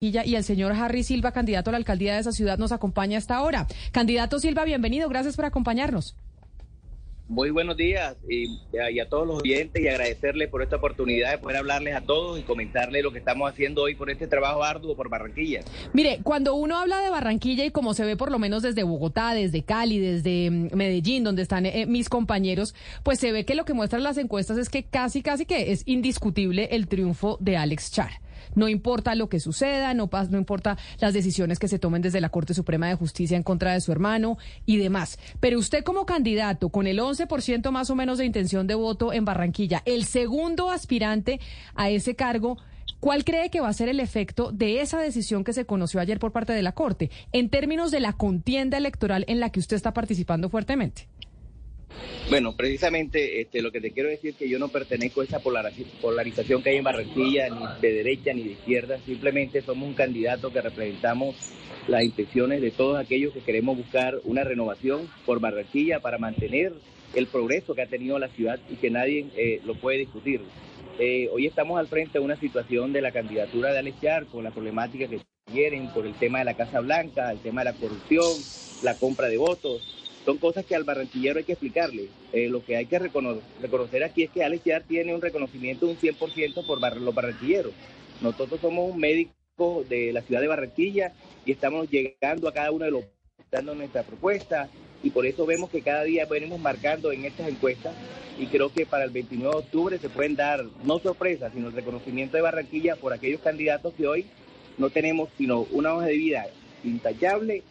y el señor Harry Silva, candidato a la alcaldía de esa ciudad, nos acompaña hasta ahora. Candidato Silva, bienvenido, gracias por acompañarnos. Muy buenos días y, a todos los oyentes y agradecerles por esta oportunidad de poder hablarles a todos y comentarles lo que estamos haciendo hoy por este trabajo arduo por Barranquilla. Mire, cuando uno habla de Barranquilla y como se ve por lo menos desde Bogotá, desde Cali, desde mm, Medellín, donde están eh, mis compañeros, pues se ve que lo que muestran las encuestas es que casi, casi que es indiscutible el triunfo de Alex Char. No importa lo que suceda, no, no importa las decisiones que se tomen desde la Corte Suprema de Justicia en contra de su hermano y demás. Pero usted como candidato, con el 11% más o menos de intención de voto en Barranquilla, el segundo aspirante a ese cargo, ¿Cuál cree que va a ser el efecto de esa decisión que se conoció ayer por parte de la Corte en términos de la contienda electoral en la que usted está participando fuertemente? Bueno, precisamente este, lo que te quiero decir es que yo no pertenezco a esa polarización que hay en Barranquilla, ni de derecha ni de izquierda, simplemente somos un candidato que representamos las intenciones de todos aquellos que queremos buscar una renovación por Barranquilla para mantener el progreso que ha tenido la ciudad y que nadie eh, lo puede discutir. Eh, hoy estamos al frente de una situación de la candidatura de Alex con la problemática que tienen por el tema de la Casa Blanca, el tema de la corrupción, la compra de votos son cosas que al barranquillero hay que explicarle. Eh, lo que hay que reconocer, aquí es que Alex Yar tiene un reconocimiento de un 100% por los barranquilleros. Nosotros somos un médico de la ciudad de Barranquilla y estamos llegando a cada uno de los dando nuestra propuesta y por eso vemos que cada día venimos marcando en estas encuestas y creo que para el 29 de octubre se pueden dar no sorpresas, sino el reconocimiento de Barranquilla por aquellos candidatos que hoy no tenemos sino una hoja de vida intachable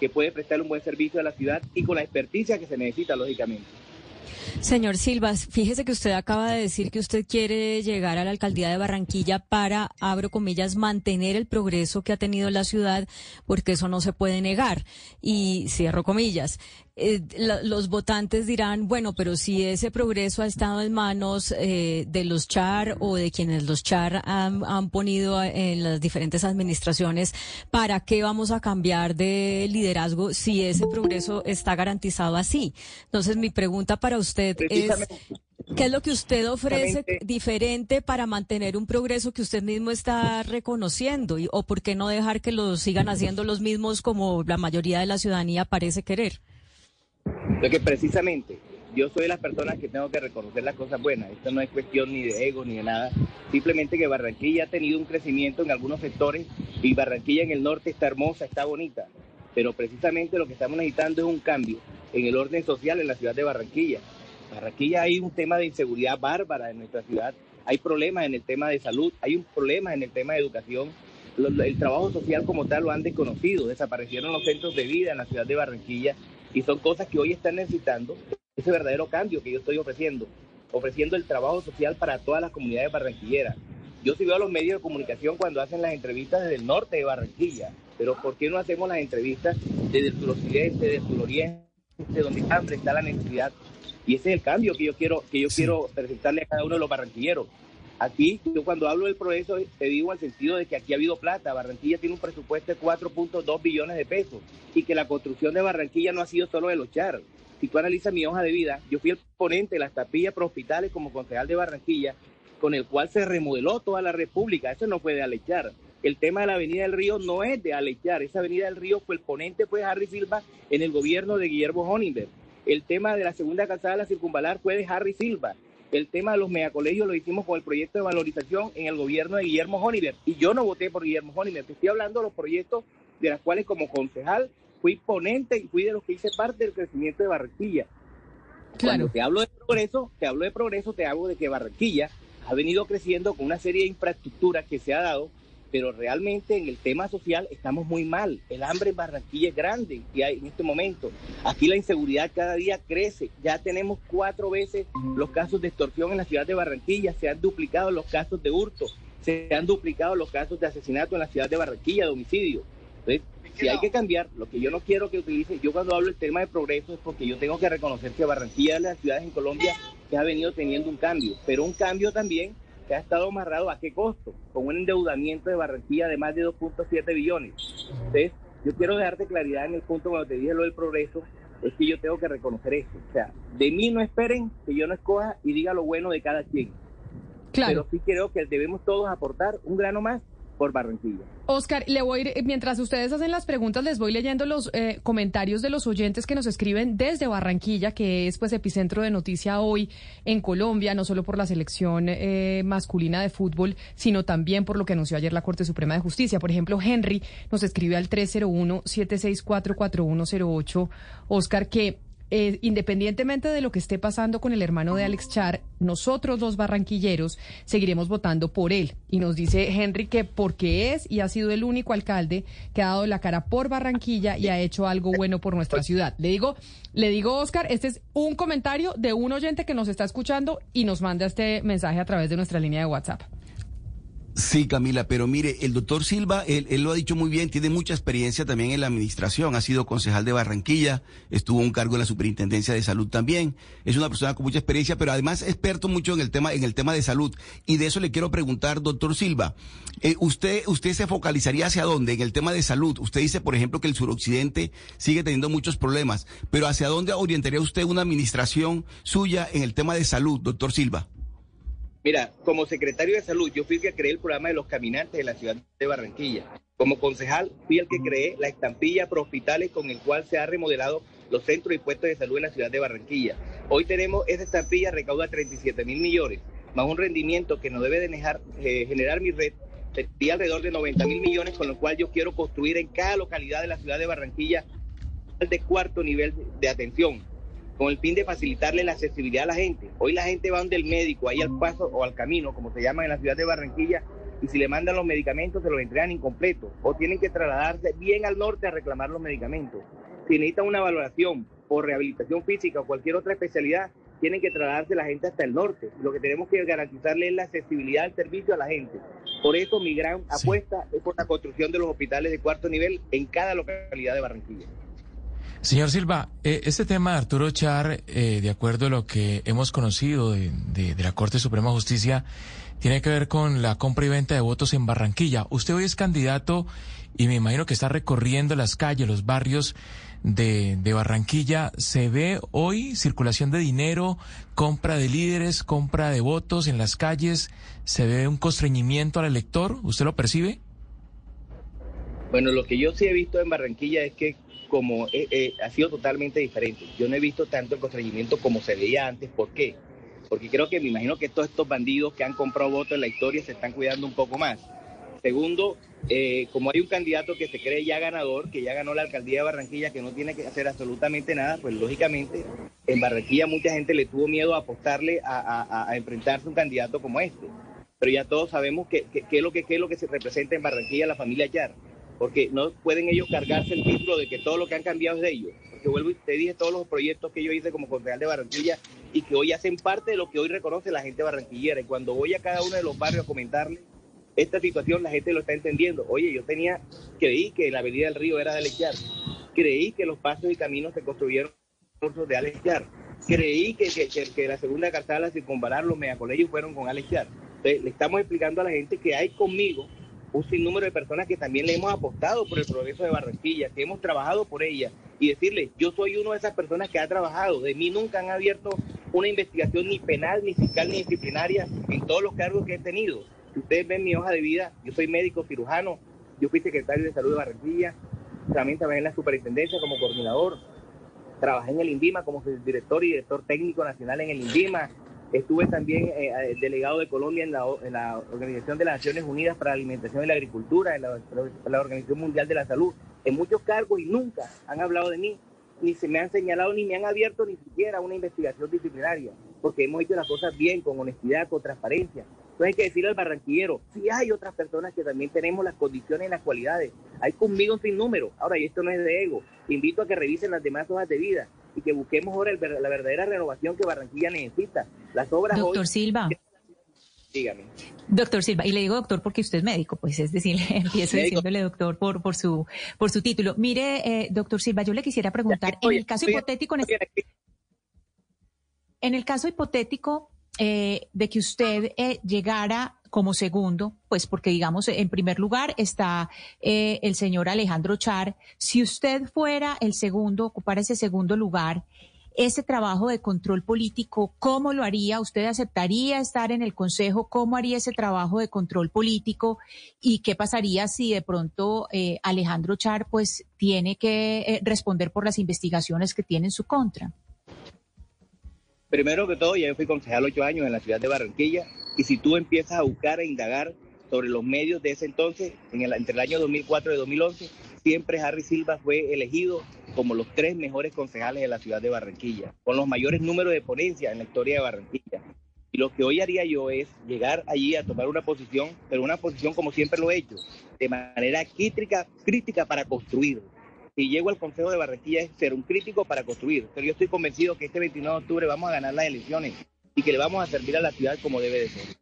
que puede prestar un buen servicio a la ciudad y con la experticia que se necesita, lógicamente. Señor Silva, fíjese que usted acaba de decir que usted quiere llegar a la alcaldía de Barranquilla para, abro comillas, mantener el progreso que ha tenido la ciudad, porque eso no se puede negar. Y cierro comillas. Eh, los votantes dirán, bueno, pero si ese progreso ha estado en manos eh, de los Char o de quienes los Char han, han ponido en las diferentes administraciones, ¿para qué vamos a cambiar de liderazgo si ese progreso está garantizado así? Entonces, mi pregunta para usted es... ¿Qué es lo que usted ofrece diferente para mantener un progreso que usted mismo está reconociendo? ¿O por qué no dejar que lo sigan haciendo los mismos como la mayoría de la ciudadanía parece querer? Lo que precisamente yo soy las personas que tengo que reconocer las cosas buenas. Esto no es cuestión ni de ego ni de nada. Simplemente que Barranquilla ha tenido un crecimiento en algunos sectores y Barranquilla en el norte está hermosa, está bonita. Pero precisamente lo que estamos necesitando es un cambio en el orden social en la ciudad de Barranquilla. Barranquilla hay un tema de inseguridad bárbara en nuestra ciudad. Hay problemas en el tema de salud, hay un problema en el tema de educación. El trabajo social como tal lo han desconocido. Desaparecieron los centros de vida en la ciudad de Barranquilla y son cosas que hoy están necesitando ese verdadero cambio que yo estoy ofreciendo, ofreciendo el trabajo social para todas las comunidades barranquilleras. Yo sí veo a los medios de comunicación cuando hacen las entrevistas desde el norte de Barranquilla, pero ¿por qué no hacemos las entrevistas desde el suroccidente, desde el suroriente, donde hambre está la necesidad? Y ese es el cambio que yo quiero, que yo quiero presentarle a cada uno de los barranquilleros. Aquí, yo cuando hablo del progreso, te digo el sentido de que aquí ha habido plata. Barranquilla tiene un presupuesto de 4.2 billones de pesos y que la construcción de Barranquilla no ha sido solo de los char. Si tú analizas mi hoja de vida, yo fui el ponente de las tapillas para hospitales como concejal de Barranquilla, con el cual se remodeló toda la República. Eso no fue de Alechar. El tema de la Avenida del Río no es de Alechar. Esa Avenida del Río fue el ponente, fue Harry Silva en el gobierno de Guillermo Honingberg. El tema de la segunda calzada de la circunvalar fue de Harry Silva. El tema de los megacolegios lo hicimos con el proyecto de valorización en el gobierno de Guillermo Honiver. Y yo no voté por Guillermo Honiver. Te estoy hablando de los proyectos de los cuales como concejal fui ponente y fui de los que hice parte del crecimiento de Barranquilla. Cuando te hablo de progreso, te hablo de progreso, te hablo de que Barranquilla ha venido creciendo con una serie de infraestructuras que se ha dado pero realmente en el tema social estamos muy mal. El hambre en Barranquilla es grande y hay en este momento. Aquí la inseguridad cada día crece. Ya tenemos cuatro veces los casos de extorsión en la ciudad de Barranquilla. Se han duplicado los casos de hurto. Se han duplicado los casos de asesinato en la ciudad de Barranquilla, de homicidio. Entonces, si hay que cambiar, lo que yo no quiero que utilice, yo cuando hablo del tema de progreso es porque yo tengo que reconocer que Barranquilla es de las ciudades en Colombia que ha venido teniendo un cambio, pero un cambio también que ha estado amarrado a qué costo, con un endeudamiento de Barranquilla de más de 2.7 billones. Entonces, yo quiero dejarte claridad en el punto cuando te dije lo del progreso, es que yo tengo que reconocer eso. O sea, de mí no esperen que yo no escoja y diga lo bueno de cada quien. Claro. Pero sí creo que debemos todos aportar un grano más por Barranquilla. Oscar, le voy mientras ustedes hacen las preguntas, les voy leyendo los eh, comentarios de los oyentes que nos escriben desde Barranquilla, que es pues epicentro de noticia hoy en Colombia, no solo por la selección eh, masculina de fútbol, sino también por lo que anunció ayer la Corte Suprema de Justicia. Por ejemplo, Henry nos escribe al 301-764-4108, Oscar, que eh, independientemente de lo que esté pasando con el hermano de Alex Char, nosotros los barranquilleros seguiremos votando por él. Y nos dice Henry que porque es y ha sido el único alcalde que ha dado la cara por Barranquilla y ha hecho algo bueno por nuestra ciudad. Le digo, le digo, Oscar, este es un comentario de un oyente que nos está escuchando y nos manda este mensaje a través de nuestra línea de WhatsApp. Sí, Camila, pero mire, el doctor Silva, él, lo ha dicho muy bien, tiene mucha experiencia también en la administración, ha sido concejal de Barranquilla, estuvo un cargo en la Superintendencia de Salud también, es una persona con mucha experiencia, pero además experto mucho en el tema, en el tema de salud. Y de eso le quiero preguntar, doctor Silva, eh, usted, usted se focalizaría hacia dónde en el tema de salud? Usted dice, por ejemplo, que el suroccidente sigue teniendo muchos problemas, pero ¿hacia dónde orientaría usted una administración suya en el tema de salud, doctor Silva? Mira, como secretario de salud, yo fui el que creé el programa de los caminantes de la ciudad de Barranquilla. Como concejal, fui el que creé la estampilla pro hospitales con el cual se ha remodelado los centros y puestos de salud en la ciudad de Barranquilla. Hoy tenemos esa estampilla recauda 37 mil millones, más un rendimiento que nos debe de dejar, eh, generar mi red de alrededor de 90 mil millones, con lo cual yo quiero construir en cada localidad de la ciudad de Barranquilla de cuarto nivel de atención con el fin de facilitarle la accesibilidad a la gente. Hoy la gente va donde el médico, ahí al paso o al camino, como se llama en la ciudad de Barranquilla, y si le mandan los medicamentos se los entregan incompletos o tienen que trasladarse bien al norte a reclamar los medicamentos. Si necesitan una valoración por rehabilitación física o cualquier otra especialidad, tienen que trasladarse la gente hasta el norte. Lo que tenemos que garantizarle es la accesibilidad del servicio a la gente. Por eso mi gran apuesta es por la construcción de los hospitales de cuarto nivel en cada localidad de Barranquilla. Señor Silva, eh, este tema de Arturo Char, eh, de acuerdo a lo que hemos conocido de, la Corte Suprema de Justicia, tiene que ver con la compra y venta de votos en Barranquilla. Usted hoy es candidato y me imagino que está recorriendo las calles, los barrios de, de Barranquilla. ¿Se ve hoy circulación de dinero, compra de líderes, compra de votos en las calles? ¿Se ve un constreñimiento al elector? ¿Usted lo percibe? Bueno, lo que yo sí he visto en Barranquilla es que como eh, eh, ha sido totalmente diferente. Yo no he visto tanto el constreñimiento como se veía antes. ¿Por qué? Porque creo que me imagino que todos estos bandidos que han comprado votos en la historia se están cuidando un poco más. Segundo, eh, como hay un candidato que se cree ya ganador, que ya ganó la alcaldía de Barranquilla, que no tiene que hacer absolutamente nada, pues lógicamente en Barranquilla mucha gente le tuvo miedo a apostarle a, enfrentarse a un candidato como este. Pero ya todos sabemos qué es, que, qué es lo que se representa en Barranquilla la familia Char porque no pueden ellos cargarse el título de que todo lo que han cambiado es de ellos. Porque vuelvo y te dije todos los proyectos que yo hice como concejal de Barranquilla y que hoy hacen parte de lo que hoy reconoce la gente barranquillera. Y cuando voy a cada uno de los barrios a comentarle esta situación, la gente lo está entendiendo. Oye, yo tenía, creí que la avenida del río era de Alechar, creí que los pasos y caminos se construyeron de Alechar, creí que, que, la segunda cartala sin comparar los megacolegios fueron con Alechar. Entonces, le estamos explicando a la gente que hay conmigo un sinnúmero de personas que también le hemos apostado por el progreso de Barranquilla, que hemos trabajado por ella y decirle, yo soy uno de esas personas que ha trabajado, de mí nunca han abierto una investigación ni penal, ni fiscal, ni disciplinaria en todos los cargos que he tenido. Si ustedes ven mi hoja de vida, yo soy médico cirujano, yo fui secretario de salud de Barranquilla, también trabajé en la superintendencia como coordinador, trabajé en el INVIMA como director y director técnico nacional en el INVIMA, Estuve también eh, delegado de Colombia en la, Organización de las Naciones Unidas para la Alimentación y la Agricultura, en la, Organización Mundial de la Salud, en muchos cargos y nunca han hablado de mí, ni se me han señalado, ni me han abierto ni siquiera una investigación disciplinaria, porque hemos hecho las cosas bien, con honestidad, con transparencia. Entonces hay que decirle al barranquillero, si hay otras personas que también tenemos las condiciones y las cualidades. Hay conmigo un sinnúmero. Ahora, y esto no es de ego. invito a que revisen las demás hojas de vida y que busquemos ahora la verdadera renovación que Barranquilla necesita. Las obras Doctor Silva. Dígame. Doctor Silva, y le digo doctor porque usted es médico, pues es decir, empiezo diciéndole doctor por, por, su, por su título. Mire, eh, doctor Silva, yo le quisiera preguntar, en el caso hipotético, en el caso hipotético eh, de que usted eh, llegara como segundo, pues porque digamos, en primer lugar está eh, el señor Alejandro Char. Si usted fuera el segundo, ocupar ese segundo lugar, ese trabajo de control político, ¿cómo lo haría? ¿Usted aceptaría estar en el Consejo? ¿Cómo haría ese trabajo de control político? ¿Y qué pasaría si de pronto eh, Alejandro Char pues tiene que eh, responder por las investigaciones que tiene en su contra? Primero que todo, ya yo fui concejal ocho años en la ciudad de Barranquilla y si tú empiezas a buscar e indagar sobre los medios de ese entonces, en el, entre el año 2004 y 2011, siempre Harry Silva fue elegido como los tres mejores concejales de la ciudad de Barranquilla, con los mayores números de ponencia en la historia de Barranquilla. Y lo que hoy haría yo es llegar allí a tomar una posición, pero una posición como siempre lo he hecho, de manera crítica, crítica para construir. Si llego al Consejo de Barranquilla es ser un crítico para construir, pero yo estoy convencido que este 29 de octubre vamos a ganar las elecciones y que le vamos a servir a la ciudad como debe de ser.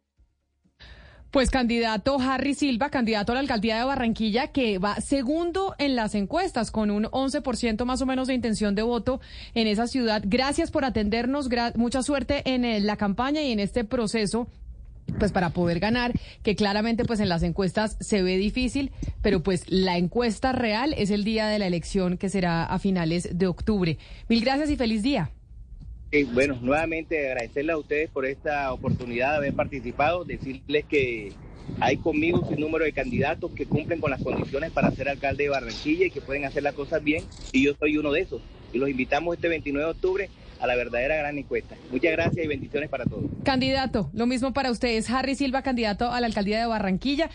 Pues candidato Harry Silva, candidato a la alcaldía de Barranquilla, que va segundo en las encuestas con un 11% más o menos de intención de voto en esa ciudad. Gracias por atendernos, mucha suerte en eh, la campaña y en este proceso pues para poder ganar, que claramente pues en las encuestas se ve difícil, pero pues la encuesta real es el día de la elección que será a finales de octubre. Mil gracias y feliz día bueno, nuevamente agradecerles a ustedes por esta oportunidad de haber participado, decirles que hay conmigo un número de candidatos que cumplen con las condiciones para ser alcalde de Barranquilla y que pueden hacer las cosas bien, y yo soy uno de esos. Y los invitamos este 29 de octubre a la verdadera gran encuesta. Muchas gracias y bendiciones para todos. Candidato, lo mismo para ustedes. Harry Silva, candidato a la alcaldía de Barranquilla.